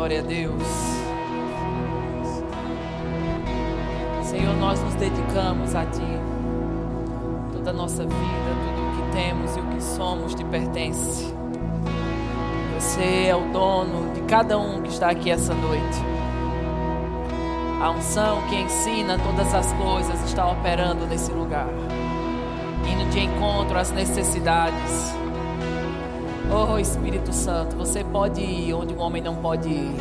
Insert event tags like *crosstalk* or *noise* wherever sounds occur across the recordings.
Glória a Deus. Senhor, nós nos dedicamos a Ti. Toda a nossa vida, tudo o que temos e o que somos te pertence. Você é o dono de cada um que está aqui essa noite. A unção que ensina todas as coisas está operando nesse lugar, indo de encontro às necessidades. Oh Espírito Santo, você pode ir onde o homem não pode ir,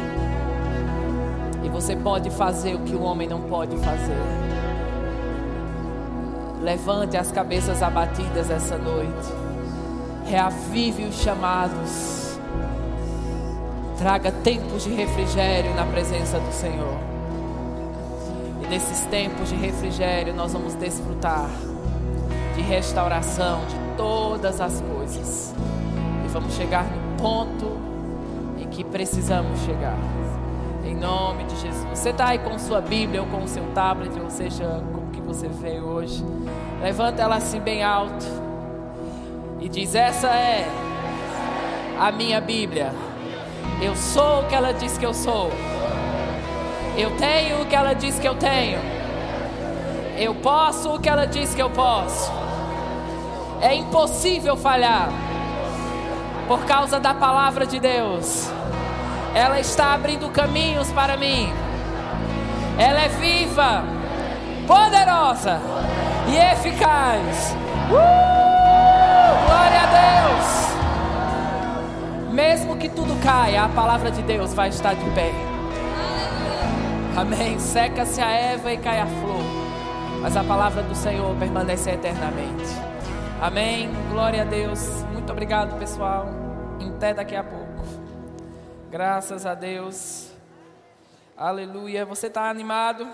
e você pode fazer o que o homem não pode fazer. Levante as cabeças abatidas essa noite, reavive os chamados Traga tempos de refrigério na presença do Senhor. E nesses tempos de refrigério nós vamos desfrutar de restauração de todas as coisas. Vamos chegar no ponto em que precisamos chegar. Em nome de Jesus. Você está aí com sua Bíblia ou com o seu tablet, ou seja, com o que você veio hoje. Levanta ela assim bem alto. E diz: Essa é a minha Bíblia. Eu sou o que ela diz que eu sou. Eu tenho o que ela diz que eu tenho. Eu posso o que ela diz que eu posso. É impossível falhar. Por causa da palavra de Deus. Ela está abrindo caminhos para mim. Ela é viva, poderosa e eficaz. Uh! Glória a Deus! Mesmo que tudo caia, a palavra de Deus vai estar de pé. Amém. Seca-se a Eva e cai a flor. Mas a palavra do Senhor permanece eternamente. Amém. Glória a Deus. Muito obrigado, pessoal. Até daqui a pouco. Graças a Deus. Aleluia. Você está animado?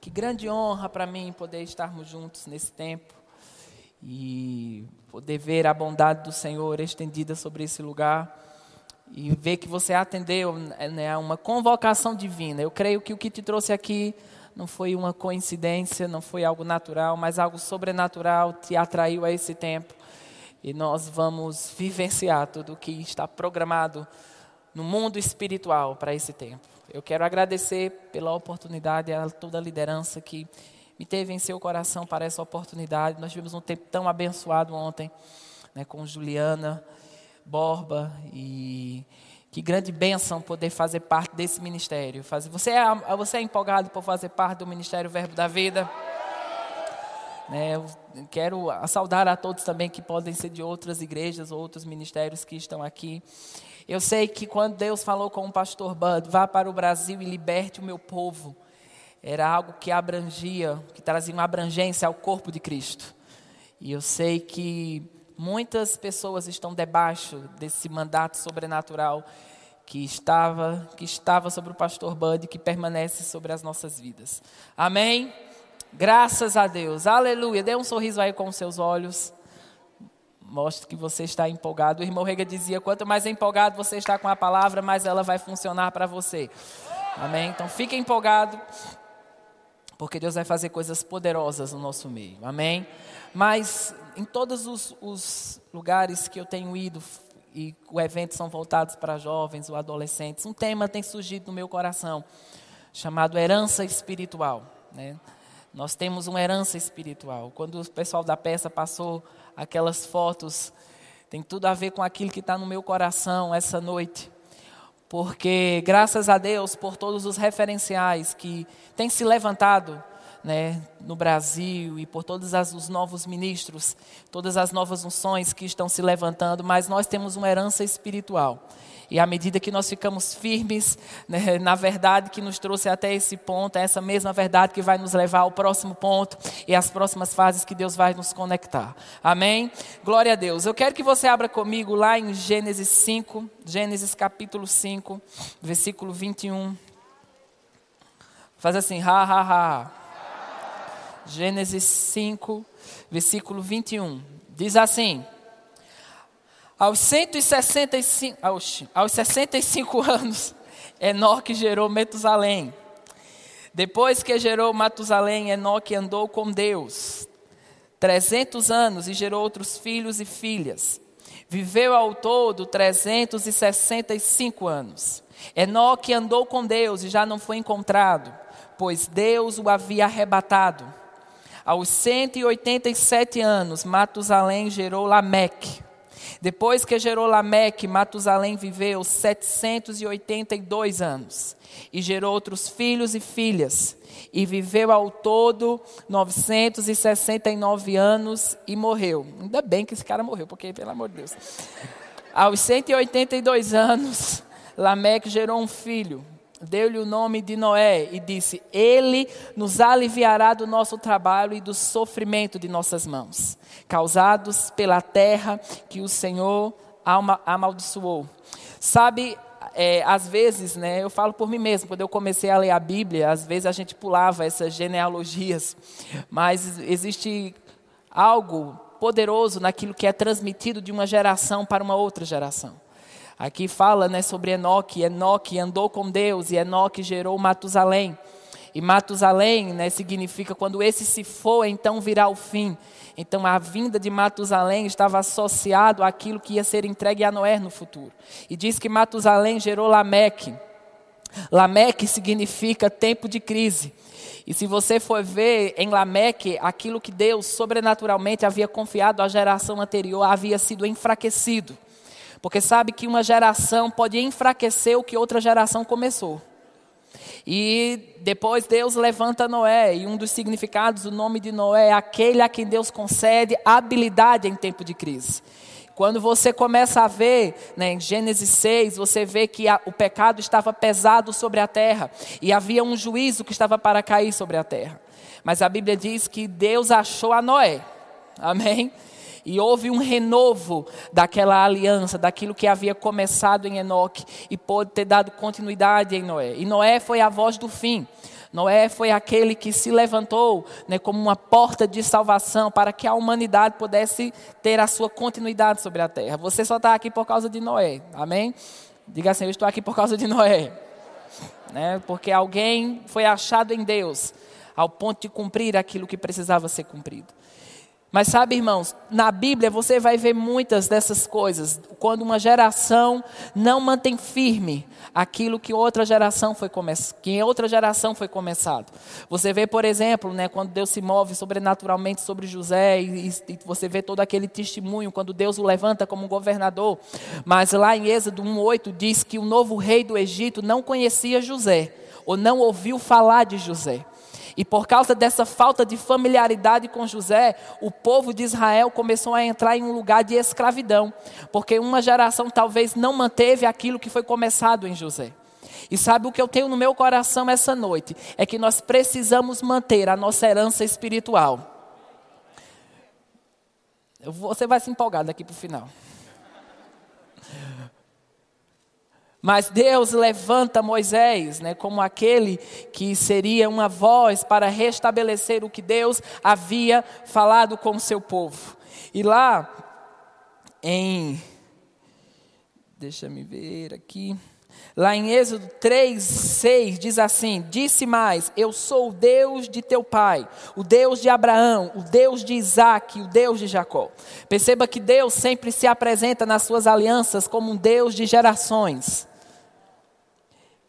Que grande honra para mim poder estarmos juntos nesse tempo e poder ver a bondade do Senhor estendida sobre esse lugar e ver que você atendeu né, a uma convocação divina. Eu creio que o que te trouxe aqui não foi uma coincidência, não foi algo natural, mas algo sobrenatural te atraiu a esse tempo. E nós vamos vivenciar tudo o que está programado no mundo espiritual para esse tempo. Eu quero agradecer pela oportunidade a toda a liderança que me teve em seu coração para essa oportunidade. Nós tivemos um tempo tão abençoado ontem né, com Juliana Borba e que grande bênção poder fazer parte desse ministério. Você, é, você é empolgado por fazer parte do Ministério Verbo da Vida? Né, eu quero saudar a todos também que podem ser de outras igrejas, outros ministérios que estão aqui. Eu sei que quando Deus falou com o pastor Bud, vá para o Brasil e liberte o meu povo era algo que abrangia, que trazia uma abrangência ao corpo de Cristo. E eu sei que muitas pessoas estão debaixo desse mandato sobrenatural que estava, que estava sobre o pastor Bud, que permanece sobre as nossas vidas. Amém? Graças a Deus. Aleluia. Dê um sorriso aí com os seus olhos. Mostre que você está empolgado. O irmão Rega dizia: quanto mais empolgado você está com a palavra, mais ela vai funcionar para você. Amém? Então fique empolgado porque Deus vai fazer coisas poderosas no nosso meio, amém? Mas em todos os, os lugares que eu tenho ido, e os eventos são voltados para jovens ou adolescentes, um tema tem surgido no meu coração, chamado herança espiritual. Né? Nós temos uma herança espiritual. Quando o pessoal da peça passou aquelas fotos, tem tudo a ver com aquilo que está no meu coração essa noite porque graças a Deus por todos os referenciais que têm se levantado né, no Brasil e por todos as, os novos ministros, todas as novas unções que estão se levantando, mas nós temos uma herança espiritual. E à medida que nós ficamos firmes né, na verdade que nos trouxe até esse ponto, é essa mesma verdade que vai nos levar ao próximo ponto e às próximas fases que Deus vai nos conectar. Amém? Glória a Deus. Eu quero que você abra comigo lá em Gênesis 5, Gênesis capítulo 5, versículo 21. Faz assim, ha, ha, ha. Gênesis 5, versículo 21. Diz assim: aos 165, aos, aos 65 *laughs* anos, Enoque gerou Metusalém. Depois que gerou Matusalém, Enoque andou com Deus 300 anos e gerou outros filhos e filhas. viveu ao todo 365 anos. Enoque andou com Deus e já não foi encontrado, pois Deus o havia arrebatado. Aos 187 anos, Matusalém gerou Lameque. Depois que gerou Lameque, Matusalém viveu 782 anos e gerou outros filhos e filhas. E viveu ao todo 969 anos e morreu. Ainda bem que esse cara morreu, porque, pelo amor de Deus. Aos 182 anos, Lameque gerou um filho, deu-lhe o nome de Noé e disse: Ele nos aliviará do nosso trabalho e do sofrimento de nossas mãos, causados pela terra que o Senhor amaldiçoou. Sabe, é, às vezes, né, eu falo por mim mesmo, quando eu comecei a ler a Bíblia, às vezes a gente pulava essas genealogias, mas existe algo poderoso naquilo que é transmitido de uma geração para uma outra geração. Aqui fala né, sobre Enoque. Enoque andou com Deus e Enoque gerou Matusalém. E Matusalém né, significa quando esse se for, então virá o fim. Então a vinda de Matusalém estava associado àquilo que ia ser entregue a Noé no futuro. E diz que Matusalém gerou Lameque. Lameque significa tempo de crise. E se você for ver em Lameque, aquilo que Deus sobrenaturalmente havia confiado à geração anterior havia sido enfraquecido. Porque sabe que uma geração pode enfraquecer o que outra geração começou. E depois Deus levanta Noé, e um dos significados do nome de Noé é aquele a quem Deus concede habilidade em tempo de crise. Quando você começa a ver, né, em Gênesis 6, você vê que a, o pecado estava pesado sobre a terra e havia um juízo que estava para cair sobre a terra. Mas a Bíblia diz que Deus achou a Noé. Amém? E houve um renovo daquela aliança, daquilo que havia começado em Enoque e pôde ter dado continuidade em Noé. E Noé foi a voz do fim. Noé foi aquele que se levantou né, como uma porta de salvação para que a humanidade pudesse ter a sua continuidade sobre a terra. Você só está aqui por causa de Noé, amém? Diga assim: Eu estou aqui por causa de Noé. *laughs* Né, porque alguém foi achado em Deus ao ponto de cumprir aquilo que precisava ser cumprido. Mas sabe, irmãos, na Bíblia você vai ver muitas dessas coisas. Quando uma geração não mantém firme aquilo que outra geração foi começado, que outra geração foi começado. Você vê, por exemplo, né, quando Deus se move sobrenaturalmente sobre José e, e você vê todo aquele testemunho quando Deus o levanta como governador. Mas lá em Êxodo 1:8 diz que o novo rei do Egito não conhecia José ou não ouviu falar de José. E por causa dessa falta de familiaridade com José, o povo de Israel começou a entrar em um lugar de escravidão, porque uma geração talvez não manteve aquilo que foi começado em José. E sabe o que eu tenho no meu coração essa noite? É que nós precisamos manter a nossa herança espiritual. Você vai se empolgar daqui para o final. Mas Deus levanta Moisés né, como aquele que seria uma voz para restabelecer o que Deus havia falado com o seu povo. E lá em. Deixa me ver aqui. Lá em Êxodo 3, 6 diz assim: Disse mais: Eu sou o Deus de teu pai, o Deus de Abraão, o Deus de Isaac, o Deus de Jacó. Perceba que Deus sempre se apresenta nas suas alianças como um Deus de gerações.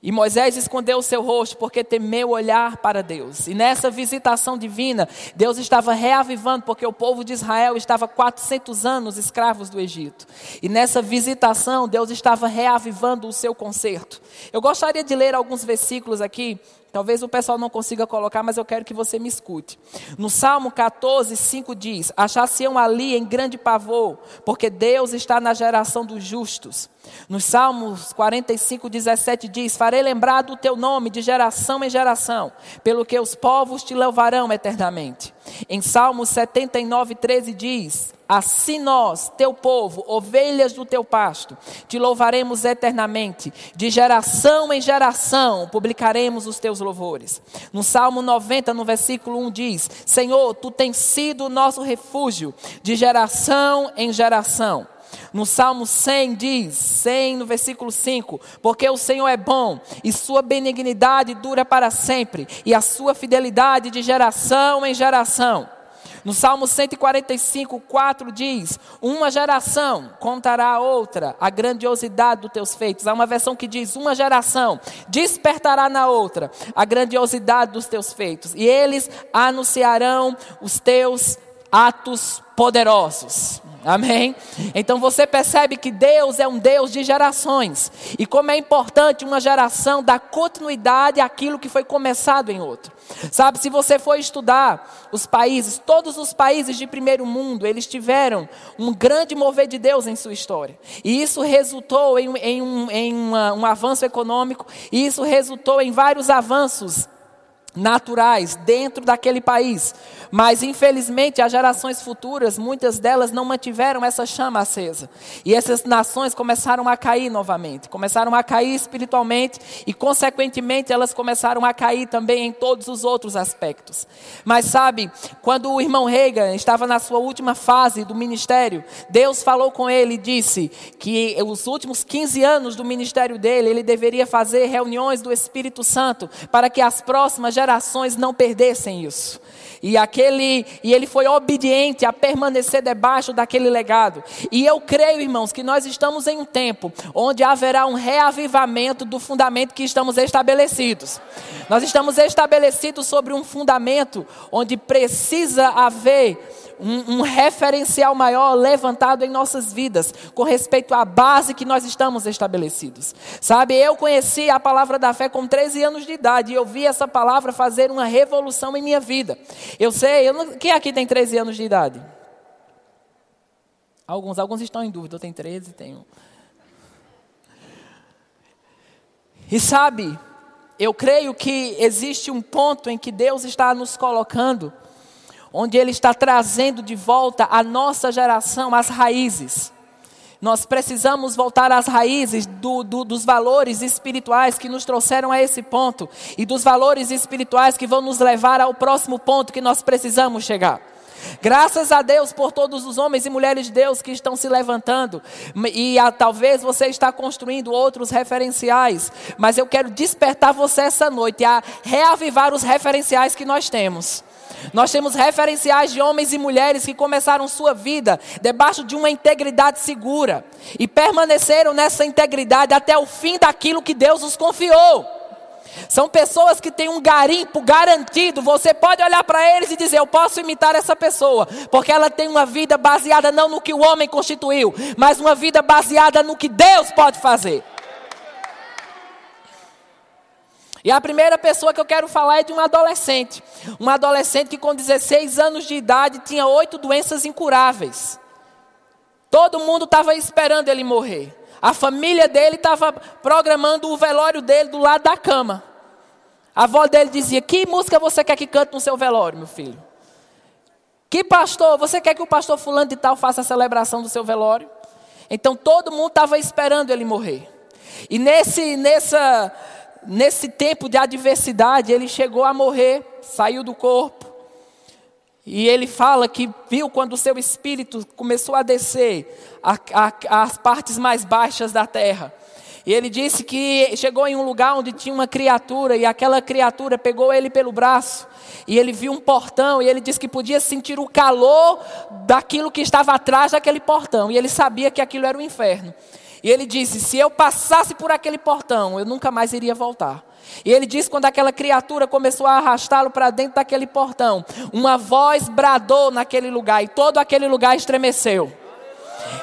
E Moisés escondeu o seu rosto porque temeu olhar para Deus. E nessa visitação divina, Deus estava reavivando, porque o povo de Israel estava 400 anos escravos do Egito. E nessa visitação, Deus estava reavivando o seu conserto. Eu gostaria de ler alguns versículos aqui Talvez o pessoal não consiga colocar, mas eu quero que você me escute. No Salmo 14, 5 diz: Achar-se-ão ali em grande pavor, porque Deus está na geração dos justos. Nos Salmos 45, 17 diz: Farei lembrar do teu nome de geração em geração, pelo que os povos te louvarão eternamente. Em Salmos 79, 13 diz: Assim nós, teu povo, ovelhas do teu pasto, te louvaremos eternamente, de geração em geração publicaremos os teus louvores. No Salmo 90, no versículo 1 diz: Senhor, tu tens sido o nosso refúgio, de geração em geração. No Salmo 100 diz, 100 no versículo 5, porque o Senhor é bom e sua benignidade dura para sempre e a sua fidelidade de geração em geração. No Salmo 145, 4 diz: Uma geração contará a outra a grandiosidade dos teus feitos. Há uma versão que diz: Uma geração despertará na outra a grandiosidade dos teus feitos, e eles anunciarão os teus atos poderosos. Amém? Então você percebe que Deus é um Deus de gerações. E como é importante uma geração dar continuidade àquilo que foi começado em outro. Sabe, se você for estudar os países, todos os países de primeiro mundo, eles tiveram um grande mover de Deus em sua história. E isso resultou em, em, um, em uma, um avanço econômico, e isso resultou em vários avanços naturais dentro daquele país. Mas infelizmente as gerações futuras, muitas delas não mantiveram essa chama acesa. E essas nações começaram a cair novamente, começaram a cair espiritualmente e consequentemente elas começaram a cair também em todos os outros aspectos. Mas sabe, quando o irmão Reagan estava na sua última fase do ministério, Deus falou com ele e disse que os últimos 15 anos do ministério dele, ele deveria fazer reuniões do Espírito Santo para que as próximas gerações não perdessem isso. E, aquele, e ele foi obediente a permanecer debaixo daquele legado. E eu creio, irmãos, que nós estamos em um tempo onde haverá um reavivamento do fundamento que estamos estabelecidos. Nós estamos estabelecidos sobre um fundamento onde precisa haver um, um, referencial maior levantado em nossas vidas com respeito à base que nós estamos estabelecidos. Sabe, eu conheci a palavra da fé com 13 anos de idade e eu vi essa palavra fazer uma revolução em minha vida. Eu sei, eu não, quem aqui tem 13 anos de idade? Alguns, alguns estão em dúvida, eu tenho 13, tenho. E sabe, eu creio que existe um ponto em que Deus está nos colocando onde Ele está trazendo de volta a nossa geração as raízes. Nós precisamos voltar às raízes do, do, dos valores espirituais que nos trouxeram a esse ponto e dos valores espirituais que vão nos levar ao próximo ponto que nós precisamos chegar. Graças a Deus por todos os homens e mulheres de Deus que estão se levantando. E a, talvez você está construindo outros referenciais. Mas eu quero despertar você essa noite a reavivar os referenciais que nós temos. Nós temos referenciais de homens e mulheres que começaram sua vida debaixo de uma integridade segura e permaneceram nessa integridade até o fim daquilo que Deus os confiou. São pessoas que têm um garimpo garantido. Você pode olhar para eles e dizer: Eu posso imitar essa pessoa, porque ela tem uma vida baseada não no que o homem constituiu, mas uma vida baseada no que Deus pode fazer. E a primeira pessoa que eu quero falar é de um adolescente. Um adolescente que com 16 anos de idade tinha oito doenças incuráveis. Todo mundo estava esperando ele morrer. A família dele estava programando o velório dele do lado da cama. A avó dele dizia: Que música você quer que cante no seu velório, meu filho? Que pastor, você quer que o pastor fulano de tal faça a celebração do seu velório? Então todo mundo estava esperando ele morrer. E nesse, nessa, nesse tempo de adversidade, ele chegou a morrer, saiu do corpo. E ele fala que viu quando o seu espírito começou a descer às partes mais baixas da terra. E ele disse que chegou em um lugar onde tinha uma criatura, e aquela criatura pegou ele pelo braço, e ele viu um portão, e ele disse que podia sentir o calor daquilo que estava atrás daquele portão, e ele sabia que aquilo era o inferno. E ele disse: Se eu passasse por aquele portão, eu nunca mais iria voltar. E ele disse: quando aquela criatura começou a arrastá-lo para dentro daquele portão, uma voz bradou naquele lugar e todo aquele lugar estremeceu.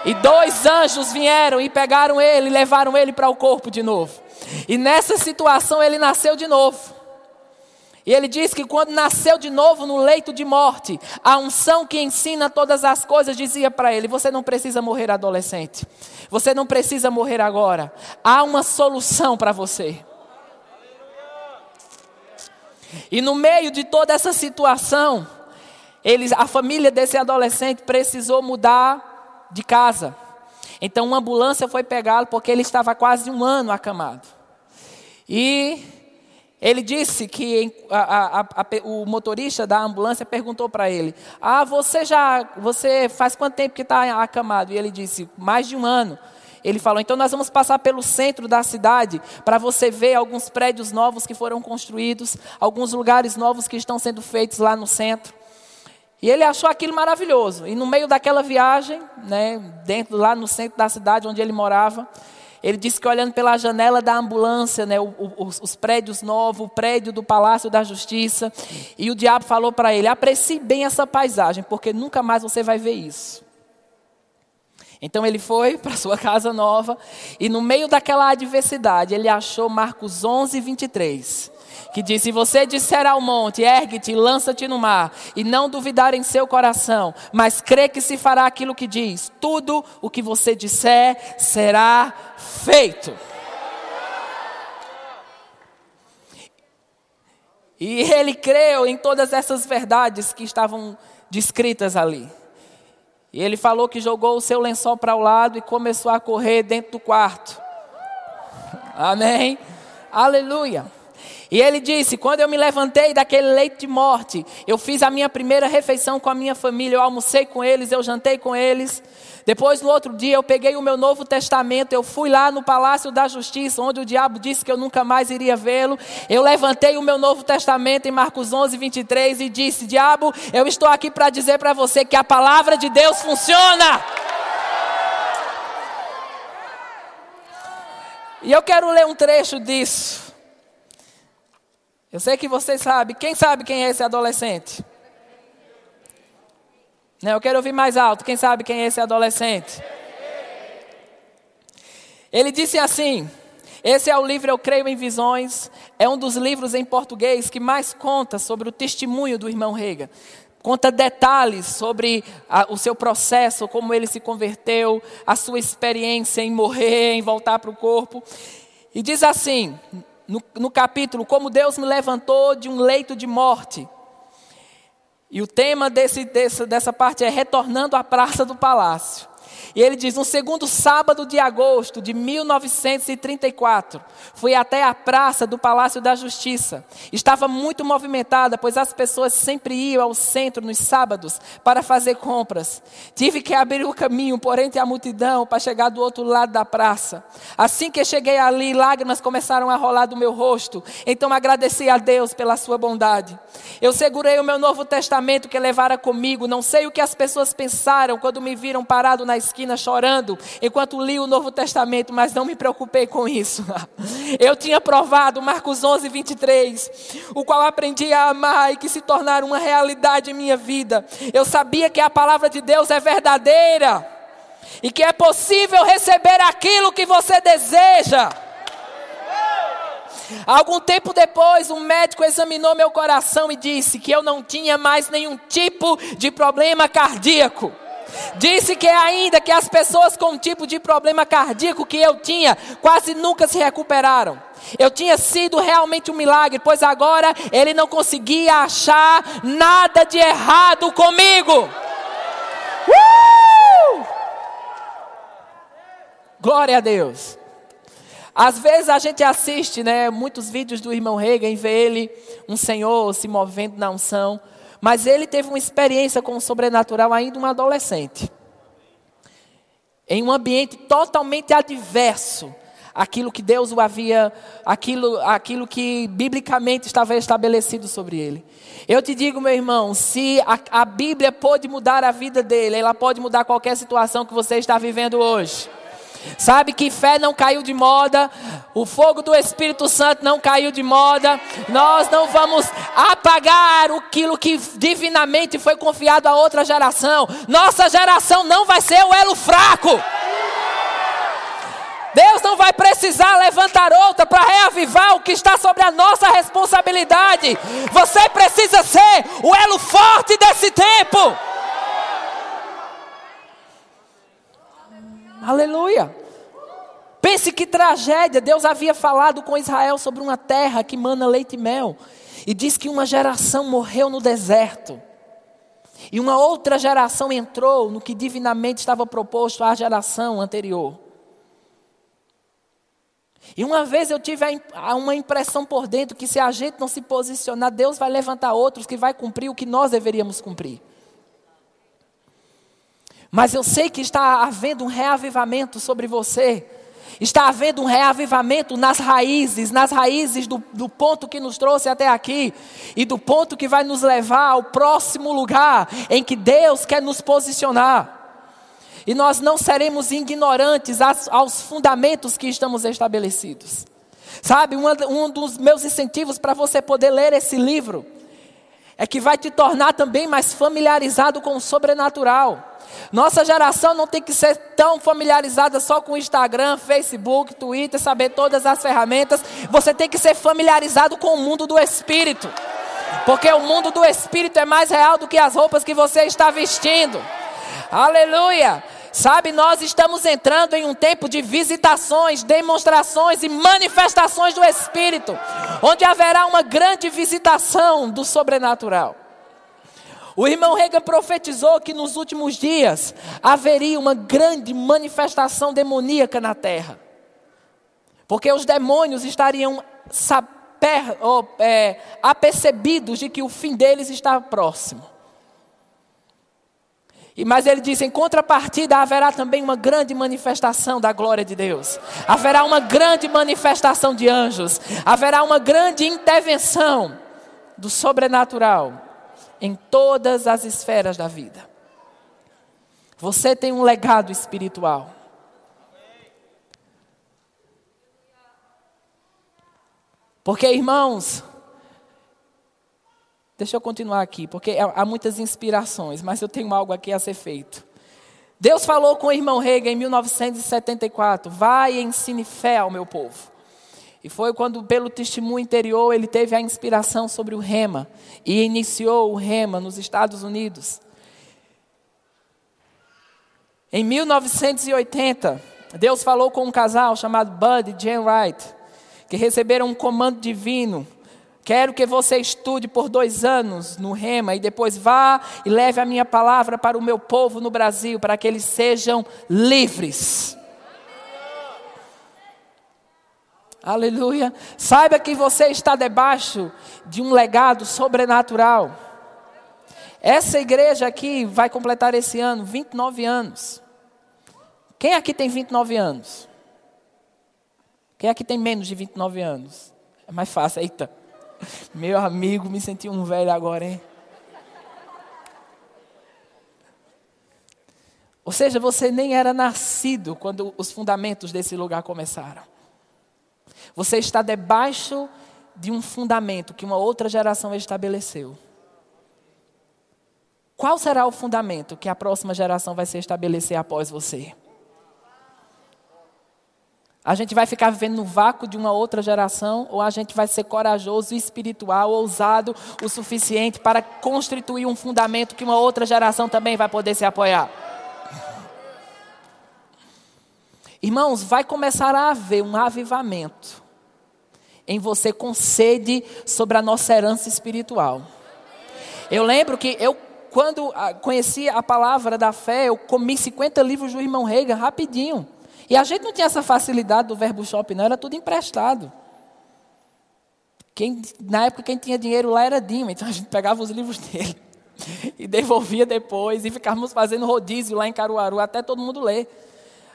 E dois anjos vieram e pegaram ele e levaram ele para o corpo de novo. E nessa situação ele nasceu de novo. E ele diz que quando nasceu de novo no leito de morte, a unção que ensina todas as coisas dizia para ele: Você não precisa morrer adolescente. Você não precisa morrer agora. Há uma solução para você. E no meio de toda essa situação, eles, a família desse adolescente precisou mudar de casa. Então uma ambulância foi pegá-lo porque ele estava quase um ano acamado. E ele disse que a, a, a, o motorista da ambulância perguntou para ele: Ah, você já, você faz quanto tempo que está acamado? E ele disse: Mais de um ano. Ele falou: Então nós vamos passar pelo centro da cidade para você ver alguns prédios novos que foram construídos, alguns lugares novos que estão sendo feitos lá no centro. E ele achou aquilo maravilhoso. E no meio daquela viagem, né, dentro lá no centro da cidade onde ele morava, ele disse que olhando pela janela da ambulância, né, os, os prédios novos, o prédio do Palácio da Justiça, e o diabo falou para ele: aprecie bem essa paisagem, porque nunca mais você vai ver isso. Então ele foi *laughs* para sua casa nova e no meio daquela adversidade ele achou Marcos 11, 23 que diz: Se você disser ao monte, ergue-te, lança-te no mar, e não duvidar em seu coração, mas crê que se fará aquilo que diz, tudo o que você disser será feito. E ele creu em todas essas verdades que estavam descritas ali. E ele falou que jogou o seu lençol para o lado e começou a correr dentro do quarto. Amém? Aleluia. E ele disse: Quando eu me levantei daquele leito de morte, eu fiz a minha primeira refeição com a minha família, eu almocei com eles, eu jantei com eles. Depois, no outro dia, eu peguei o meu Novo Testamento, eu fui lá no Palácio da Justiça, onde o diabo disse que eu nunca mais iria vê-lo. Eu levantei o meu Novo Testamento em Marcos 11, 23 e disse: Diabo, eu estou aqui para dizer para você que a palavra de Deus funciona. E eu quero ler um trecho disso. Eu sei que vocês sabem. Quem sabe quem é esse adolescente? Não, eu quero ouvir mais alto. Quem sabe quem é esse adolescente? Ele disse assim: Esse é o livro Eu Creio em Visões. É um dos livros em português que mais conta sobre o testemunho do irmão Rega. Conta detalhes sobre a, o seu processo, como ele se converteu, a sua experiência em morrer, em voltar para o corpo. E diz assim: no, no capítulo Como Deus me levantou de um leito de morte. E o tema desse, desse, dessa parte é Retornando à Praça do Palácio. E ele diz: no segundo sábado de agosto de 1934, fui até a praça do Palácio da Justiça. Estava muito movimentada, pois as pessoas sempre iam ao centro nos sábados para fazer compras. Tive que abrir o caminho por entre a multidão para chegar do outro lado da praça. Assim que cheguei ali, lágrimas começaram a rolar do meu rosto. Então agradeci a Deus pela sua bondade. Eu segurei o meu Novo Testamento que levara comigo. Não sei o que as pessoas pensaram quando me viram parado na esquina esquina chorando enquanto li o Novo Testamento, mas não me preocupei com isso. *laughs* Eu tinha provado Marcos 11, 23, o qual aprendi a amar e que se tornaram uma realidade em minha vida. Eu sabia que a palavra de Deus é verdadeira e que é possível receber aquilo que você deseja. Algum tempo depois, um médico examinou meu coração e disse que eu não tinha mais nenhum tipo de problema cardíaco. Disse que ainda que as pessoas com um tipo de problema cardíaco que eu tinha, quase nunca se recuperaram. Eu tinha sido realmente um milagre, pois agora ele não conseguia achar nada de errado comigo. Uh! Glória a Deus. Às vezes a gente assiste, né, muitos vídeos do irmão Reagan e vê ele, um senhor se movendo na unção. Mas ele teve uma experiência com o sobrenatural ainda um adolescente. Em um ambiente totalmente adverso aquilo que Deus o havia, aquilo, aquilo que biblicamente estava estabelecido sobre ele. Eu te digo, meu irmão, se a, a Bíblia pode mudar a vida dele, ela pode mudar qualquer situação que você está vivendo hoje. Sabe que fé não caiu de moda, o fogo do Espírito Santo não caiu de moda. Nós não vamos apagar aquilo que divinamente foi confiado a outra geração. Nossa geração não vai ser o elo fraco. Deus não vai precisar levantar outra para reavivar o que está sobre a nossa responsabilidade. Você precisa ser o elo forte desse tempo. Aleluia. Pense que tragédia. Deus havia falado com Israel sobre uma terra que mana leite e mel. E diz que uma geração morreu no deserto. E uma outra geração entrou no que divinamente estava proposto à geração anterior. E uma vez eu tive uma impressão por dentro que se a gente não se posicionar, Deus vai levantar outros que vai cumprir o que nós deveríamos cumprir. Mas eu sei que está havendo um reavivamento sobre você. Está havendo um reavivamento nas raízes, nas raízes do, do, ponto que nos trouxe até aqui e do ponto que vai nos levar ao próximo lugar em que Deus quer nos posicionar. E nós não seremos ignorantes aos, fundamentos que estamos estabelecidos. Sabe, um, um dos meus incentivos para você poder ler esse livro é que vai te tornar também mais familiarizado com o sobrenatural. Nossa geração não tem que ser tão familiarizada só com Instagram, Facebook, Twitter, saber todas as ferramentas. Você tem que ser familiarizado com o mundo do espírito. Porque o mundo do espírito é mais real do que as roupas que você está vestindo. Aleluia! Sabe, nós estamos entrando em um tempo de visitações, demonstrações e manifestações do Espírito, onde haverá uma grande visitação do sobrenatural. O irmão Reagan profetizou que nos últimos dias haveria uma grande manifestação demoníaca na terra. Porque os demônios estariam saber, oh, é, apercebidos de que o fim deles está próximo. Mas ele diz: em contrapartida, haverá também uma grande manifestação da glória de Deus, haverá uma grande manifestação de anjos, haverá uma grande intervenção do sobrenatural em todas as esferas da vida. Você tem um legado espiritual. Porque, irmãos, deixa eu continuar aqui, porque há muitas inspirações, mas eu tenho algo aqui a ser feito. Deus falou com o irmão Rega em 1974: Vai e ensine fé ao meu povo. E foi quando, pelo testemunho interior, ele teve a inspiração sobre o rema e iniciou o rema nos Estados Unidos. Em 1980, Deus falou com um casal chamado Bud e Jane Wright, que receberam um comando divino. Quero que você estude por dois anos no Rema e depois vá e leve a minha palavra para o meu povo no Brasil, para que eles sejam livres. Aleluia. Saiba que você está debaixo de um legado sobrenatural. Essa igreja aqui vai completar esse ano 29 anos. Quem aqui tem 29 anos? Quem aqui tem menos de 29 anos? É mais fácil, eita. Meu amigo, me senti um velho agora, hein? Ou seja, você nem era nascido quando os fundamentos desse lugar começaram. Você está debaixo de um fundamento que uma outra geração estabeleceu. Qual será o fundamento que a próxima geração vai se estabelecer após você? A gente vai ficar vivendo no vácuo de uma outra geração ou a gente vai ser corajoso, espiritual, ousado o suficiente para constituir um fundamento que uma outra geração também vai poder se apoiar? Irmãos, vai começar a haver um avivamento em você com sede sobre a nossa herança espiritual. Eu lembro que eu, quando ah, conheci a palavra da fé, eu comi 50 livros do irmão Reagan rapidinho. E a gente não tinha essa facilidade do verbo shop, não, era tudo emprestado. Quem, na época, quem tinha dinheiro lá era Dima, então a gente pegava os livros *laughs* dele e devolvia depois, e ficávamos fazendo rodízio lá em Caruaru, até todo mundo ler.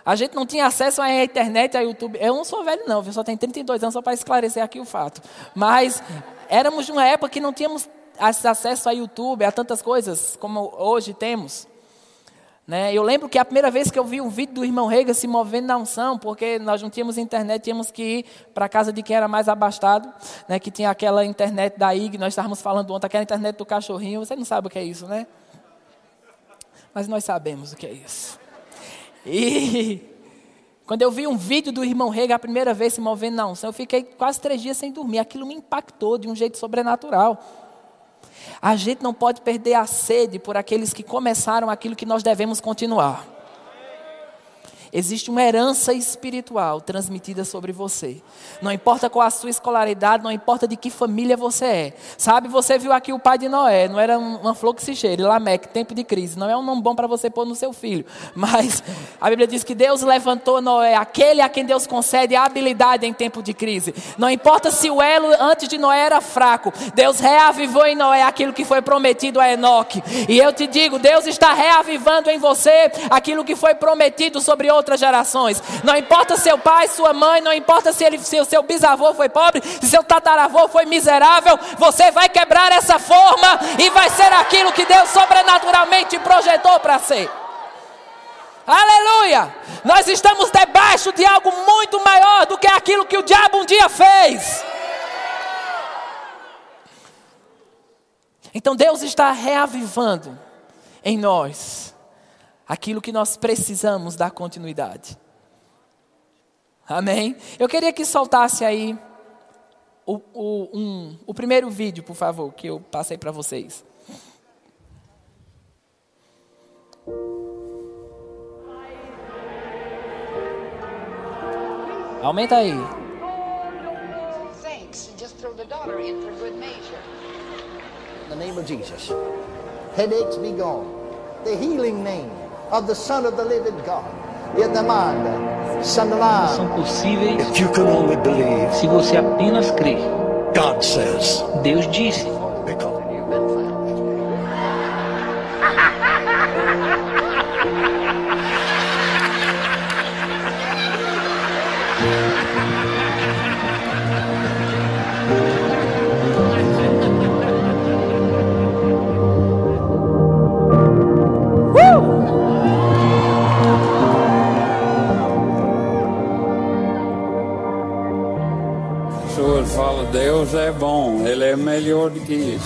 A gente não tinha acesso à internet, a YouTube. Eu não sou velho, não, eu só tenho 32 anos, só para esclarecer aqui o fato. Mas éramos de uma época que não tínhamos acesso a YouTube, a tantas coisas como hoje temos. Né? Eu lembro que a primeira vez que eu vi um vídeo do irmão Rega se movendo na unção, porque nós não tínhamos internet, tínhamos que ir para a casa de quem era mais abastado, né? que tinha aquela internet da IG, nós estávamos falando ontem, aquela internet do cachorrinho, você não sabe o que é isso, né? Mas nós sabemos o que é isso. E *laughs* quando eu vi um vídeo do irmão Rega a primeira vez se movendo na unção, eu fiquei quase três dias sem dormir. Aquilo me impactou de um jeito sobrenatural. A gente não pode perder a sede por aqueles que começaram aquilo que nós devemos continuar. Existe uma herança espiritual transmitida sobre você. Não importa qual a sua escolaridade, não importa de que família você é. Sabe, você viu aqui o pai de Noé, não era uma flor que se cheire, Lameque, tempo de crise. Não é um nome bom para você pôr no seu filho. *laughs* Mas a Bíblia diz que Deus levantou Noé, aquele a quem Deus concede a habilidade em tempo de crise. Não importa se o elo antes de Noé era fraco, Deus reavivou em Noé aquilo que foi prometido a Enoque. E eu te digo, Deus está reavivando em você aquilo que foi prometido sobre outras gerações. Não importa seu pai, sua mãe, não importa se, ele, se o seu bisavô foi pobre, se seu tataravô foi miserável, você vai quebrar essa forma e vai ser aquilo que Deus sobrenaturalmente projetou para ser. Aleluia! Nós estamos debaixo de algo muito maior do que aquilo que o diabo um dia fez. Então Deus está reavivando em nós aquilo que nós precisamos dar continuidade. Amém? Eu queria que soltasse aí o, o, um, o primeiro vídeo, por favor, que eu passei para vocês. Aumenta aí. Thanks. Just throw the dollar in for good measure. In the name of Jesus. Headaches be gone. The healing name of the Son of the living God. São possíveis If you can only believe. se você apenas crer. God says. Deus disse.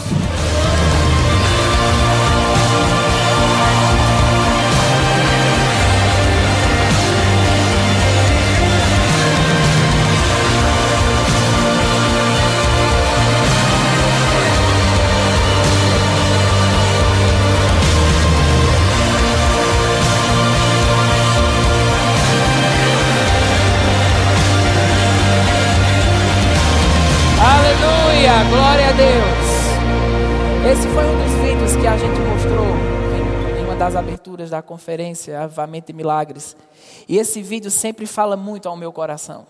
Do da conferência Avamento e Milagres. E esse vídeo sempre fala muito ao meu coração.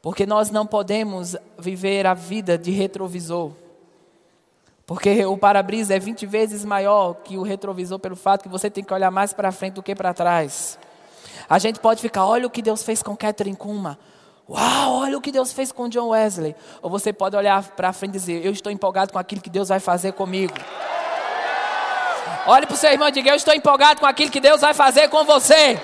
Porque nós não podemos viver a vida de retrovisor. Porque o para-brisa é 20 vezes maior que o retrovisor pelo fato que você tem que olhar mais para frente do que para trás. A gente pode ficar, olha o que Deus fez com Catherine Kuma. Uau, olha o que Deus fez com John Wesley. Ou você pode olhar para frente e dizer: Eu estou empolgado com aquilo que Deus vai fazer comigo. Olhe para o seu irmão e diga: Eu estou empolgado com aquilo que Deus vai fazer com você.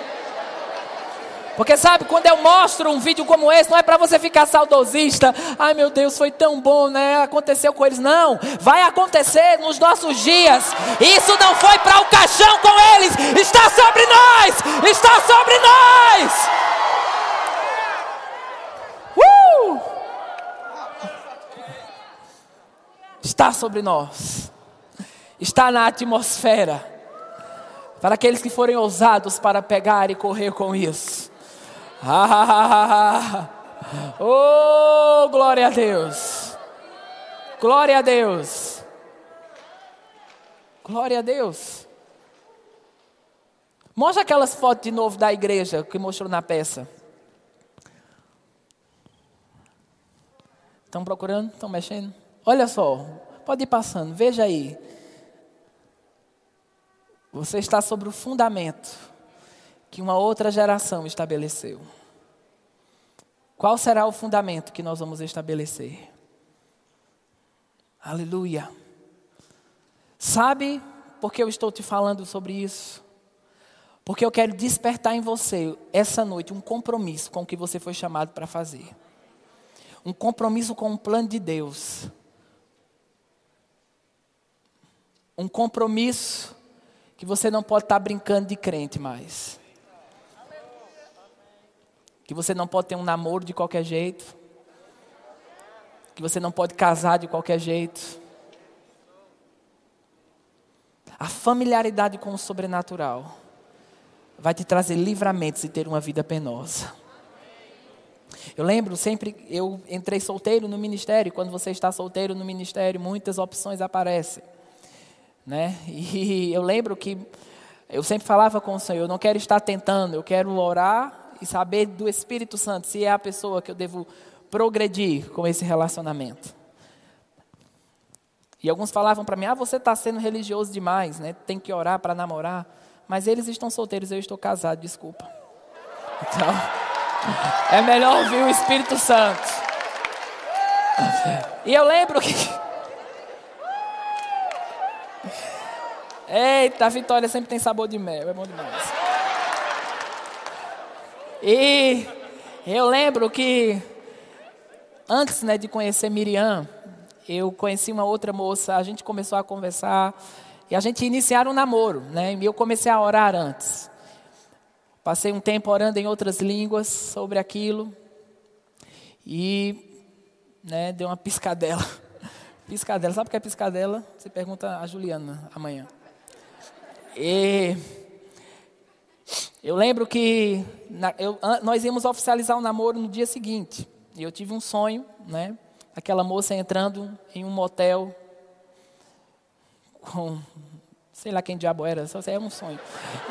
Porque sabe, quando eu mostro um vídeo como esse, não é para você ficar saudosista. Ai meu Deus, foi tão bom, né? Aconteceu com eles. Não, vai acontecer nos nossos dias. Isso não foi para o caixão com eles, está sobre nós, está sobre nós. está sobre nós, está na atmosfera, para aqueles que forem ousados para pegar e correr com isso. Ah, oh, glória a Deus! Glória a Deus! Glória a Deus! Mostra aquelas fotos de novo da igreja que mostrou na peça. Estão procurando? Estão mexendo? Olha só, pode ir passando, veja aí. Você está sobre o fundamento que uma outra geração estabeleceu. Qual será o fundamento que nós vamos estabelecer? Aleluia. Sabe por que eu estou te falando sobre isso? Porque eu quero despertar em você, essa noite, um compromisso com o que você foi chamado para fazer. Um compromisso com o plano de Deus um compromisso que você não pode estar brincando de crente mais. Que você não pode ter um namoro de qualquer jeito. Que você não pode casar de qualquer jeito. A familiaridade com o sobrenatural vai te trazer livramentos e ter uma vida penosa. Eu lembro sempre, eu entrei solteiro no ministério. Quando você está solteiro no ministério, muitas opções aparecem. Né? *laughs* E eu lembro que eu sempre falava com o Senhor, eu não quero estar tentando, eu quero orar e saber do Espírito Santo se é a pessoa que eu devo progredir com esse relacionamento. E alguns falavam para mim: "Ah, você está sendo religioso demais, né? Tem que orar para namorar". Mas eles estão solteiros, eu estou casado, desculpa. Então, *laughs* é melhor ouvir o Espírito Santo. E eu lembro que. Eita, a vitória sempre tem sabor de mel, é bom demais. E eu lembro que antes né, de conhecer Miriam, eu conheci uma outra moça, a gente começou a conversar e a gente iniciar um namoro, né? E eu comecei a orar antes. Passei um tempo orando em outras línguas sobre aquilo e né, deu uma piscadela. *laughs* Piscadela, sabe o que é piscadela? Você pergunta a Juliana amanhã. E eu lembro que na, eu, nós íamos oficializar o namoro no dia seguinte. E eu tive um sonho, né? Aquela moça entrando em um motel com sei lá quem diabo era, só sei, é um sonho.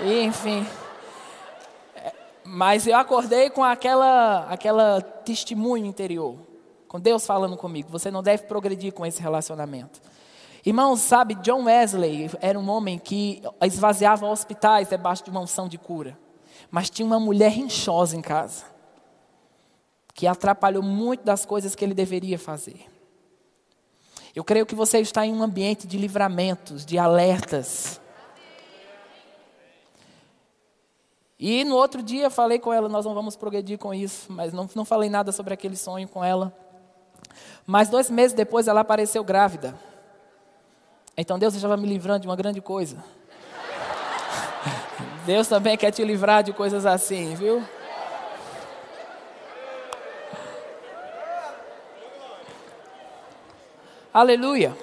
E, enfim, é, mas eu acordei com aquela aquela testemunho interior, com Deus falando comigo. Você não deve progredir com esse relacionamento. Irmãos, sabe, John Wesley era um homem que esvaziava hospitais debaixo de uma unção de cura. Mas tinha uma mulher rinchosa em casa, que atrapalhou muito das coisas que ele deveria fazer. Eu creio que você está em um ambiente de livramentos, de alertas. E no outro dia falei com ela, nós não vamos progredir com isso, mas não, não falei nada sobre aquele sonho com ela. Mas dois meses depois ela apareceu grávida. Então Deus estava me livrando de uma grande coisa. Deus também quer te livrar de coisas assim, viu? Aleluia.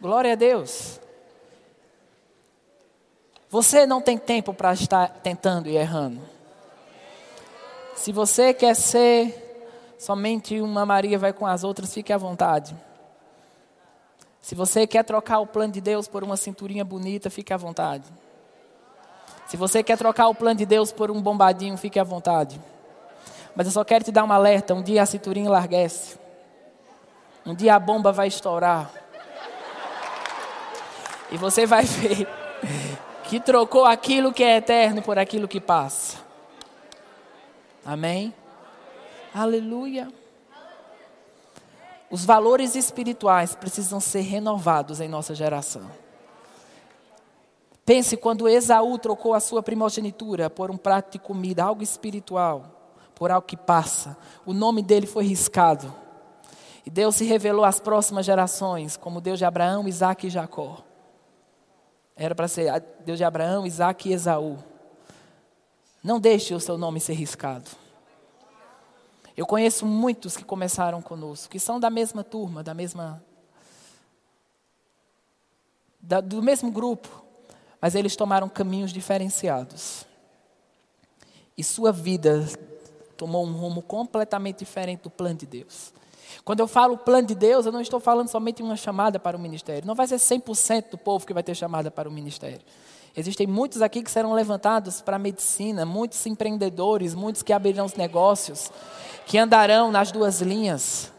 Glória a Deus. Você não tem tempo para estar tentando e errando. Se você quer ser somente uma Maria vai com as outras, fique à vontade. Se você quer trocar o plano de Deus por uma cinturinha bonita, fique à vontade. Se você quer trocar o plano de Deus por um bombadinho, fique à vontade. Mas eu só quero te dar um alerta: um dia a cinturinha enlarguece. Um dia a bomba vai estourar. E você vai ver que trocou aquilo que é eterno por aquilo que passa. Amém? Aleluia. Os valores espirituais precisam ser renovados em nossa geração. Pense quando Esaú trocou a sua primogenitura por um prato de comida, algo espiritual, por algo que passa. O nome dele foi riscado. E Deus se revelou às próximas gerações como Deus de Abraão, Isaac e Jacó. Era para ser Deus de Abraão, Isaac e Esaú. Não deixe o seu nome ser riscado. Eu conheço muitos que começaram conosco, que são da mesma turma, da mesma. Da, do mesmo grupo, mas eles tomaram caminhos diferenciados. E sua vida tomou um rumo completamente diferente do plano de Deus. Quando eu falo plano de Deus, eu não estou falando somente uma chamada para o ministério. Não vai ser 100% do povo que vai ter chamada para o ministério. Existem muitos aqui que serão levantados para a medicina, muitos empreendedores, muitos que abrirão os negócios, que andarão nas duas linhas.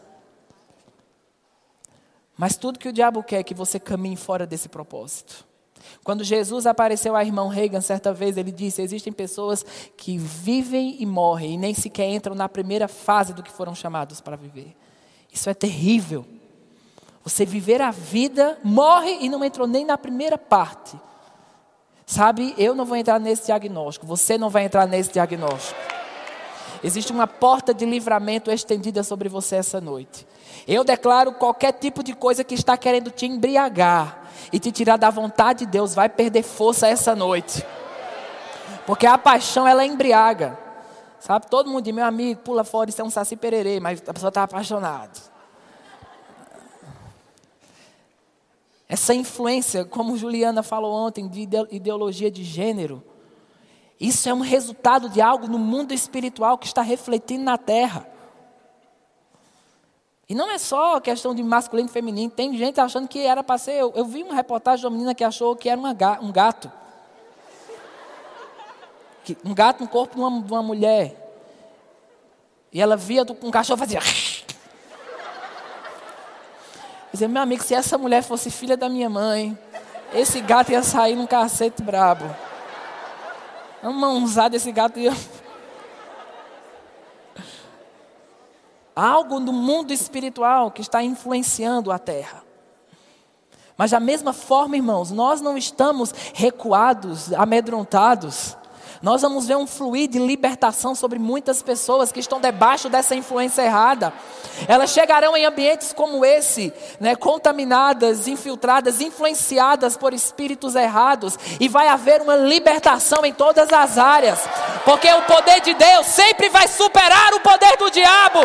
Mas tudo que o diabo quer é que você caminhe fora desse propósito. Quando Jesus apareceu a irmão Reagan certa vez, ele disse: Existem pessoas que vivem e morrem e nem sequer entram na primeira fase do que foram chamados para viver. Isso é terrível. Você viver a vida, morre e não entrou nem na primeira parte. Sabe, eu não vou entrar nesse diagnóstico, você não vai entrar nesse diagnóstico. Existe uma porta de livramento estendida sobre você essa noite. Eu declaro qualquer tipo de coisa que está querendo te embriagar e te tirar da vontade de Deus vai perder força essa noite. Porque a paixão ela embriaga. Sabe, todo mundo meu amigo, pula fora, isso é um saci pererê, mas a pessoa está apaixonada. Essa influência, como Juliana falou ontem, de ideologia de gênero, isso é um resultado de algo no mundo espiritual que está refletindo na terra. E não é só questão de masculino e feminino. Tem gente achando que era para ser. Eu, eu, vi uma reportagem de uma menina que achou que era uma, um gato. Que, um gato no corpo de uma, de uma mulher. E ela via um cachorro fazia. *laughs* Dizia, meu amigo, se essa mulher fosse filha da minha mãe, esse gato ia sair num cacete brabo uma mãozada desse gato e eu. Algo no mundo espiritual que está influenciando a terra. Mas da mesma forma, irmãos, nós não estamos recuados, amedrontados, nós vamos ver um fluir de libertação sobre muitas pessoas que estão debaixo dessa influência errada. Elas chegarão em ambientes como esse, né, contaminadas, infiltradas, influenciadas por espíritos errados, e vai haver uma libertação em todas as áreas, porque o poder de Deus sempre vai superar o poder do diabo.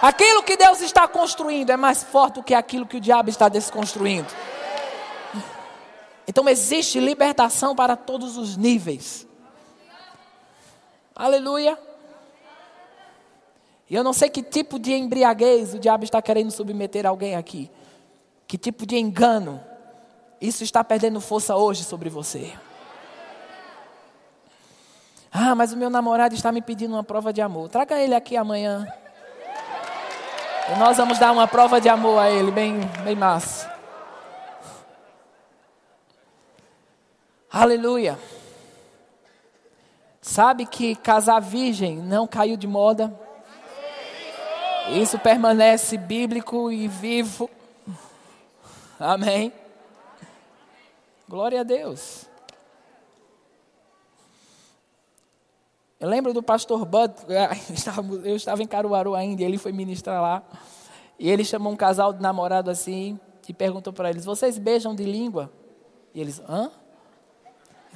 Aquilo que Deus está construindo é mais forte do que aquilo que o diabo está desconstruindo. Então existe libertação para todos os níveis. Aleluia. E eu não sei que tipo de embriaguez o diabo está querendo submeter alguém aqui. Que tipo de engano. Isso está perdendo força hoje sobre você. Ah, mas o meu namorado está me pedindo uma prova de amor. Traga ele aqui amanhã. E nós vamos dar uma prova de amor a ele, bem, bem massa. Aleluia. Sabe que casar virgem não caiu de moda? Isso permanece bíblico e vivo. Amém. Glória a Deus. Eu lembro do pastor Bud, *laughs* eu estava em Caruaru ainda, ele foi ministrar lá. E ele chamou um casal de namorado assim e perguntou para eles: Vocês beijam de língua? E eles: Hã?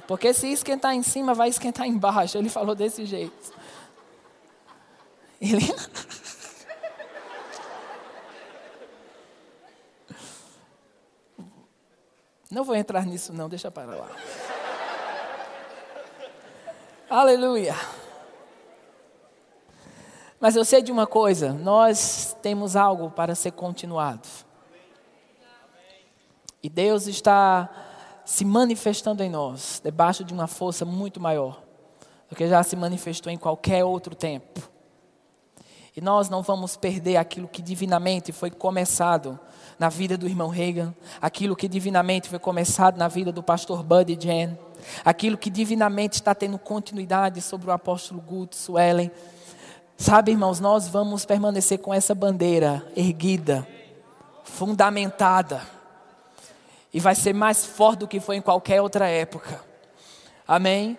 Porque se esquentar em cima, vai esquentar *laughs* embaixo. Ele falou desse jeito. Ele. Não vou entrar nisso, não, deixa para lá. Aleluia. Mas eu sei de uma coisa: nós temos algo para ser continuado. E Deus está se manifestando em nós, debaixo de uma força muito maior do que já se manifestou em qualquer outro tempo. E nós não vamos perder aquilo que divinamente foi começado na vida do irmão Reagan, aquilo que divinamente foi começado na vida do pastor Buddy Jen, aquilo que divinamente está tendo continuidade sobre o apóstolo Guto Suelen. Sabe, irmãos, nós vamos permanecer com essa bandeira erguida, fundamentada e vai ser mais forte do que foi em qualquer outra época. Amém?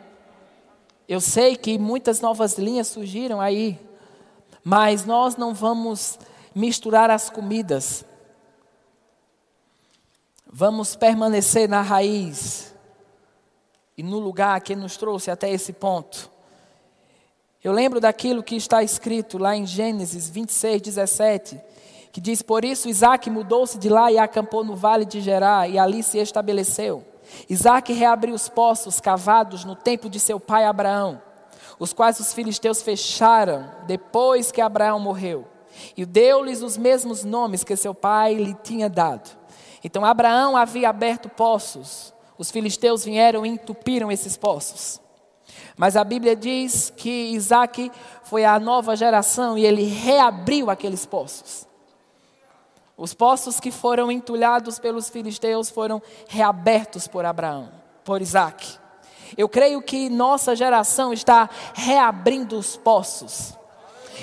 Eu sei que muitas novas linhas surgiram aí, mas nós não vamos misturar as comidas. Vamos permanecer na raiz e no lugar que nos trouxe até esse ponto. Eu lembro daquilo que está escrito lá em Gênesis 26, 17 que diz: Por isso Isaac mudou-se de lá e acampou no vale de Gerá, e ali se estabeleceu. Isaac reabriu os poços cavados no tempo de seu pai Abraão, os quais os filisteus fecharam depois que Abraão morreu, e deu-lhes os mesmos nomes que seu pai lhe tinha dado. Então Abraão havia aberto poços, os filisteus vieram e entupiram esses poços. Mas a Bíblia diz que Isaac foi a nova geração e ele reabriu aqueles poços. Os poços que foram entulhados pelos filisteus foram reabertos por Abraão, por Isaac. Eu creio que nossa geração está reabrindo os poços.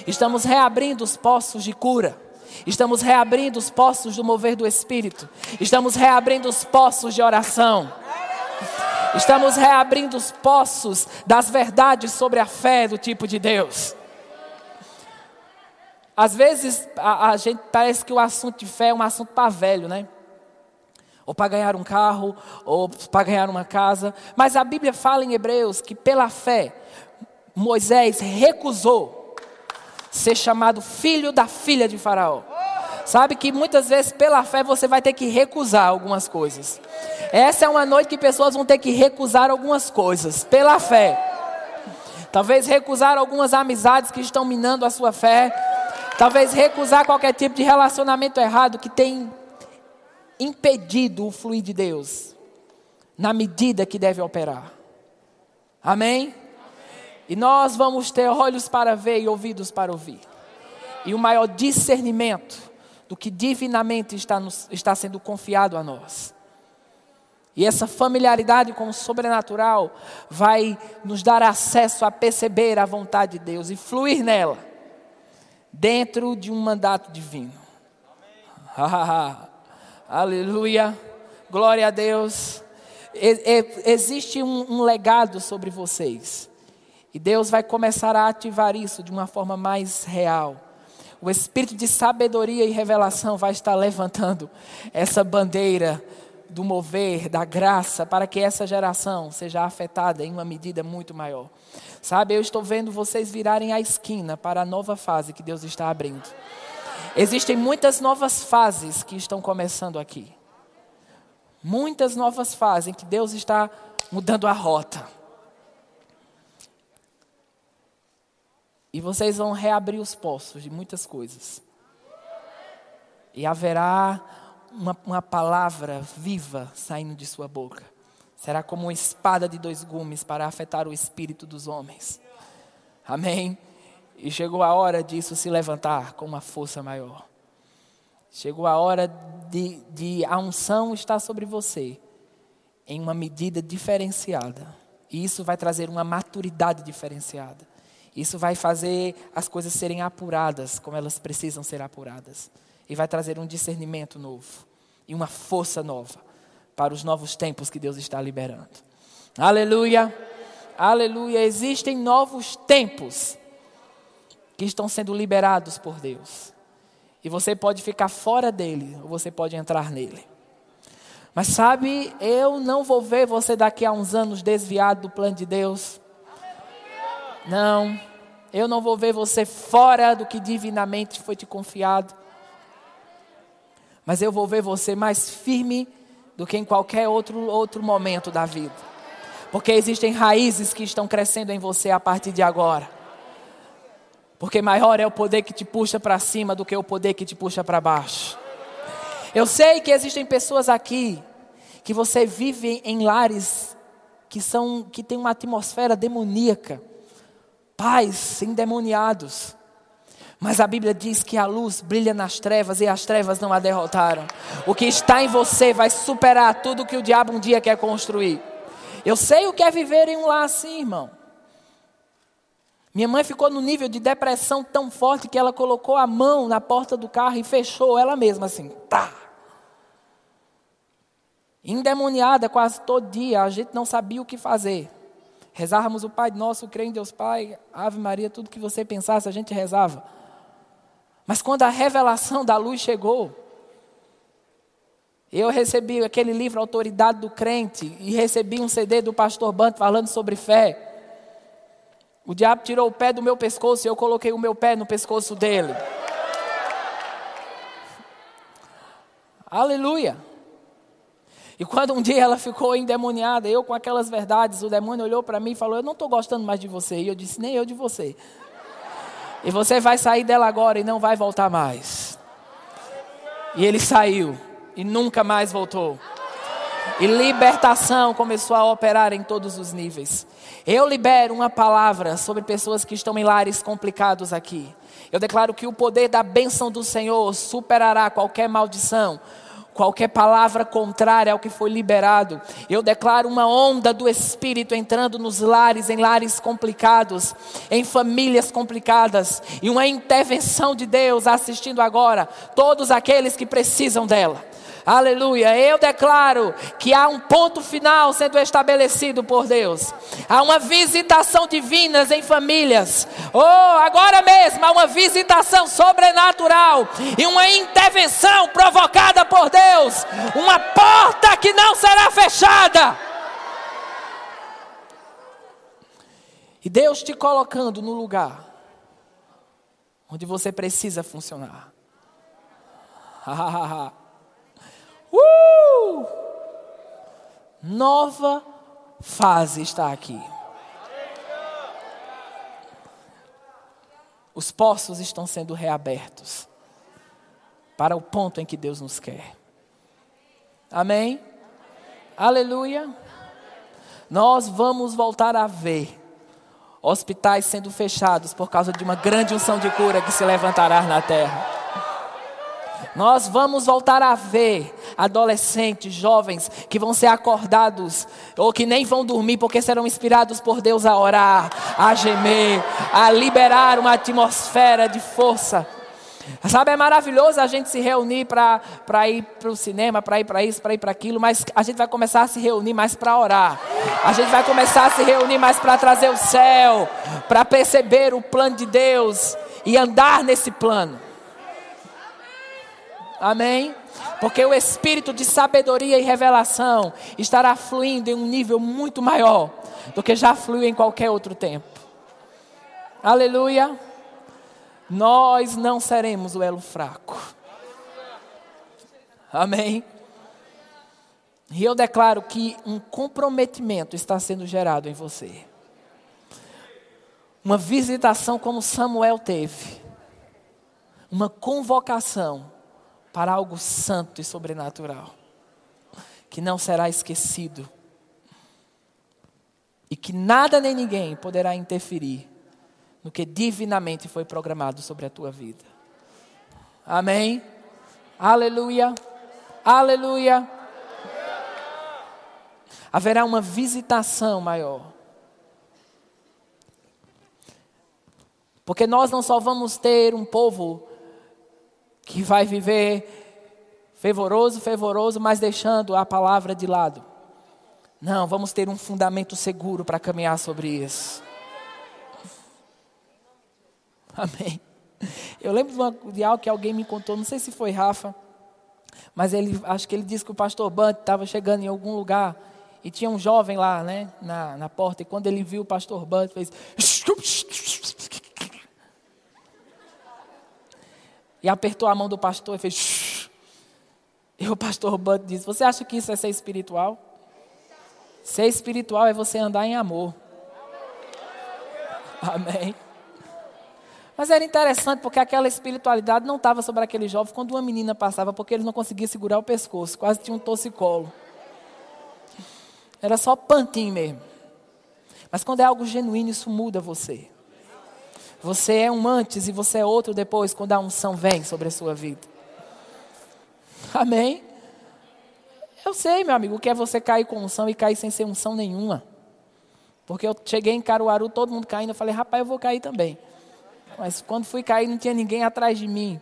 Estamos reabrindo os poços de cura. Estamos reabrindo os poços do mover do Espírito. Estamos reabrindo os poços de oração. Estamos reabrindo os poços das verdades sobre a fé do tipo de Deus. Às vezes a, a gente parece que o assunto de fé é um assunto para velho, né? Ou para ganhar um carro, ou para ganhar uma casa. Mas a Bíblia fala em Hebreus que pela fé Moisés recusou ser chamado filho da filha de Faraó. Sabe que muitas vezes pela fé você vai ter que recusar algumas coisas. Essa é uma noite que pessoas vão ter que recusar algumas coisas pela fé. Talvez recusar algumas amizades que estão minando a sua fé. Talvez recusar qualquer tipo de relacionamento errado que tem impedido o fluir de Deus na medida que deve operar. Amém? Amém? E nós vamos ter olhos para ver e ouvidos para ouvir. E o maior discernimento do que divinamente está, nos, está sendo confiado a nós. E essa familiaridade com o sobrenatural vai nos dar acesso a perceber a vontade de Deus e fluir nela dentro de um mandato divino. Aleluia, glória a Deus. existe um, um legado sobre vocês. E Deus vai começar a ativar isso de uma forma mais real. O espírito de sabedoria e revelação vai estar levantando essa bandeira do mover, da graça, para que essa geração seja afetada em uma medida muito maior. Sabe, eu estou vendo vocês virarem a esquina para a nova fase que Deus está abrindo. Existem muitas novas fases que estão começando aqui. Muitas novas fases em que Deus está mudando a rota. E vocês vão reabrir os poços de muitas coisas. E haverá uma, uma palavra viva saindo de sua boca. Será como uma espada de dois gumes para afetar o espírito dos homens. Amém? E chegou a hora disso se levantar com uma força maior. Chegou a hora de, de a unção estar sobre você em uma medida diferenciada. E isso vai trazer uma maturidade diferenciada. Isso vai fazer as coisas serem apuradas como elas precisam ser apuradas e vai trazer um discernimento novo e uma força nova para os novos tempos que Deus está liberando. Aleluia! Aleluia! Existem novos tempos que estão sendo liberados por Deus. E você pode ficar fora dele, ou você pode entrar nele. Mas sabe, eu não vou ver você daqui a uns anos desviado do plano de Deus. Não, eu não vou ver você fora do que divinamente foi te confiado mas eu vou ver você mais firme do que em qualquer outro, outro momento da vida. Porque existem raízes que estão crescendo em você a partir de agora. Porque maior é o poder que te puxa para cima do que o poder que te puxa para baixo. Eu sei que existem pessoas aqui que você vive em lares que são que tem uma atmosfera demoníaca, pais endemoniados. Mas a Bíblia diz que a luz brilha nas trevas e as trevas não a derrotaram. O que está em você vai superar tudo que o diabo um dia quer construir. Eu sei o que é viver em um lar assim, irmão. Minha mãe ficou no nível de depressão tão forte que ela colocou a mão na porta do carro e fechou ela mesma assim. Tá. Endemoniada quase todo dia, a gente não sabia o que fazer. Rezávamos o Pai Nosso, creio em Deus Pai, Ave Maria, tudo que você pensasse, a gente rezava. Mas quando a revelação da luz chegou, eu recebi aquele livro Autoridade do Crente e recebi um CD do pastor Bant falando sobre fé. O diabo tirou o pé do meu pescoço e eu coloquei o meu pé no pescoço dele. Aleluia. E quando um dia ela ficou endemoniada, eu com aquelas verdades, o demônio olhou para mim e falou: Eu não estou gostando mais de você. E eu disse: Nem eu de você. E você vai sair dela agora e não vai voltar mais. E ele saiu e nunca mais voltou. E libertação começou a operar em todos os níveis. Eu libero uma palavra sobre pessoas que estão em lares complicados aqui. Eu declaro que o poder da bênção do Senhor superará qualquer maldição, qualquer palavra contrária ao que foi liberado. Eu declaro uma onda do Espírito entrando nos lares, em lares complicados, em famílias complicadas, e uma intervenção de Deus assistindo agora todos aqueles que precisam dela. Aleluia. Eu declaro que há um ponto final sendo estabelecido por Deus. Há uma visitação divina em famílias. Oh, agora mesmo há uma visitação sobrenatural e uma intervenção provocada por Deus. Uma porta que não será fechada. E Deus te colocando no lugar onde você precisa funcionar. *laughs* Uh! Nova fase está aqui. Os poços estão sendo reabertos para o ponto em que Deus nos quer. Amém? Aleluia. Nós vamos voltar a ver hospitais sendo fechados por causa de uma grande unção de cura que se levantará na terra. Nós vamos voltar a ver adolescentes, jovens que vão ser acordados ou que nem vão dormir porque serão inspirados por Deus a orar, a gemer, a liberar uma atmosfera de força. Sabe, é maravilhoso a gente se reunir para ir para o cinema, para ir para isso, para ir para aquilo, mas a gente vai começar a se reunir mais para orar. A gente vai começar a se reunir mais para trazer o céu, para perceber o plano de Deus e andar nesse plano. Amém? Porque o espírito de sabedoria e revelação estará fluindo em um nível muito maior do que já fluiu em qualquer outro tempo. Aleluia. Nós não seremos o elo fraco. Amém? E eu declaro que um comprometimento está sendo gerado em você. Uma visitação como Samuel teve. Uma convocação para algo santo e sobrenatural, que não será esquecido e que nada nem ninguém poderá interferir no que divinamente foi programado sobre a tua vida. Amém? Aleluia! Aleluia! Haverá uma visitação maior. Porque nós não só vamos ter um povo que vai viver fervoroso, fervoroso, mas deixando a palavra de lado. Não, vamos ter um fundamento seguro para caminhar sobre isso. Amém. Eu lembro de, uma, de, algo que alguém me contou, não sei se foi Rafa, mas ele, acho que ele disse que o pastor Bant estava chegando em algum lugar e tinha um jovem lá, né, na, na porta, e quando ele viu o pastor Bant, fez. E apertou a mão do pastor e fez. Shh. E o pastor Bud disse: Você acha que isso é ser espiritual? Ser espiritual é você andar em amor. Amém. Mas era interessante porque aquela espiritualidade não estava sobre aquele jovem quando uma menina passava, porque ele não conseguia segurar o pescoço, quase tinha um torcicolo. Era só pantinho mesmo. Mas quando é algo genuíno, isso muda você. Você é um antes e você é outro depois, quando a unção vem sobre a sua vida. Amém? Eu sei, meu amigo, o que é você cair com unção e cair sem ser unção nenhuma. Porque eu cheguei em Caruaru, todo mundo caindo, eu falei, rapaz, eu vou cair também. Mas quando fui cair, não tinha ninguém atrás de mim.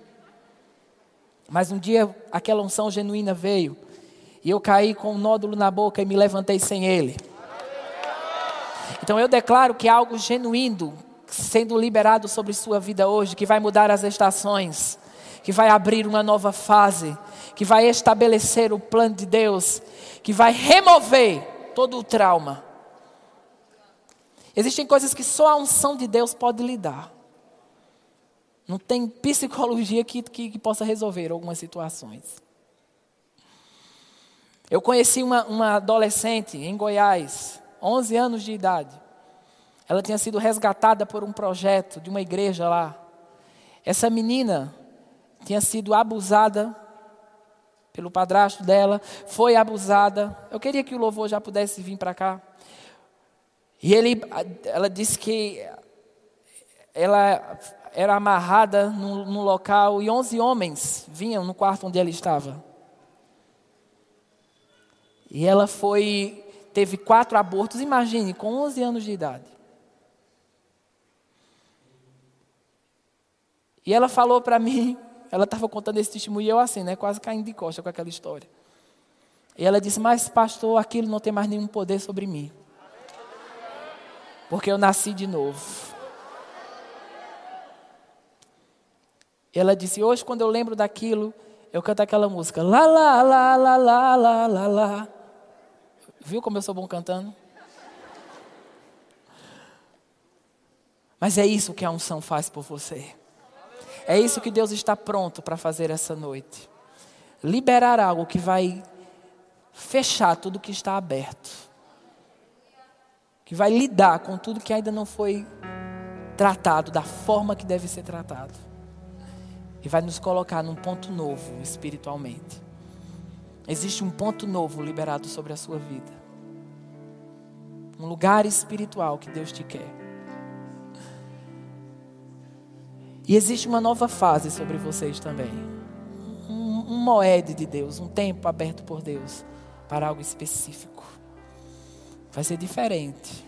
Mas um dia aquela unção genuína veio. E eu caí com um nódulo na boca e me levantei sem ele. Então eu declaro que algo genuíno sendo liberado sobre sua vida hoje, que vai mudar as estações, que vai abrir uma nova fase, que vai estabelecer o plano de Deus, que vai remover todo o trauma. Existem coisas que só a unção de Deus pode lidar. Não tem psicologia que, que, que possa resolver algumas situações. Eu conheci uma, uma adolescente em Goiás, 11 anos de idade. Ela tinha sido resgatada por um projeto de uma igreja lá. Essa menina tinha sido abusada pelo padrasto dela, foi abusada. Eu queria que o louvor já pudesse vir para cá. E ele, ela disse que ela era amarrada no, no local e 11 homens vinham no quarto onde ela estava. E ela foi, teve quatro abortos, imagine, com 11 anos de idade. E ela falou para mim, *laughs* ela estava contando esse testemunho e eu assim, né, quase caindo de costa com aquela história. E ela disse: Mas, pastor, aquilo não tem mais nenhum poder sobre mim. Porque eu nasci de novo. E ela disse: Hoje, quando eu lembro daquilo, eu canto aquela música. Lá, lá, lá, lá, lá, lá, lá, lá. Viu como eu sou bom cantando? Mas é isso que a unção faz por você. É isso que Deus está pronto para fazer essa noite. Liberar algo que vai fechar tudo que está aberto. Que vai lidar com tudo que ainda não foi tratado da forma que deve ser tratado. E vai nos colocar num ponto novo espiritualmente. Existe um ponto novo liberado sobre a sua vida. Um lugar espiritual que Deus te quer. E existe uma nova fase sobre vocês também. Um um moed de Deus, um tempo aberto por Deus para algo específico. Vai ser diferente.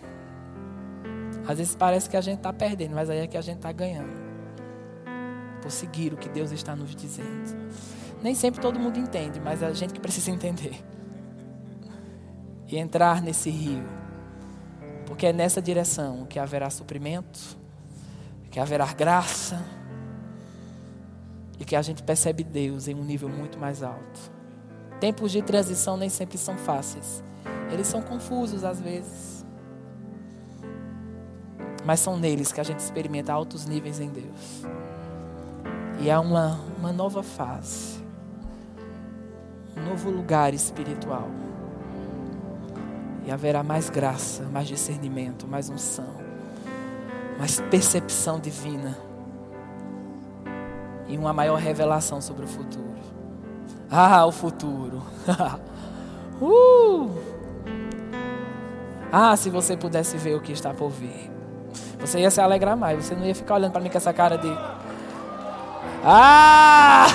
Às vezes parece que a gente está perdendo, mas aí é que a gente está ganhando. Por seguir o que Deus está nos dizendo. Nem sempre todo mundo entende, mas é a gente que precisa entender. E entrar nesse rio. Porque é nessa direção que haverá suprimento, que haverá graça e que a gente percebe Deus em um nível muito mais alto. Tempos de transição nem sempre são fáceis. Eles são confusos às vezes. Mas são neles que a gente experimenta altos níveis em Deus. E há uma, uma nova fase um novo lugar espiritual. E haverá mais graça, mais discernimento, mais unção, mais percepção divina e uma maior revelação sobre o futuro. Ah, o futuro. *laughs* uh! Ah, se você pudesse ver o que está por vir. Você ia se alegrar mais. Você não ia ficar olhando para mim com essa cara de. Ah!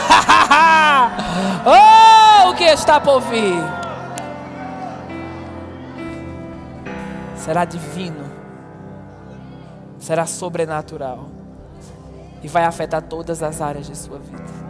*laughs* oh! o que está por vir será divino, será sobrenatural e vai afetar todas as áreas de sua vida.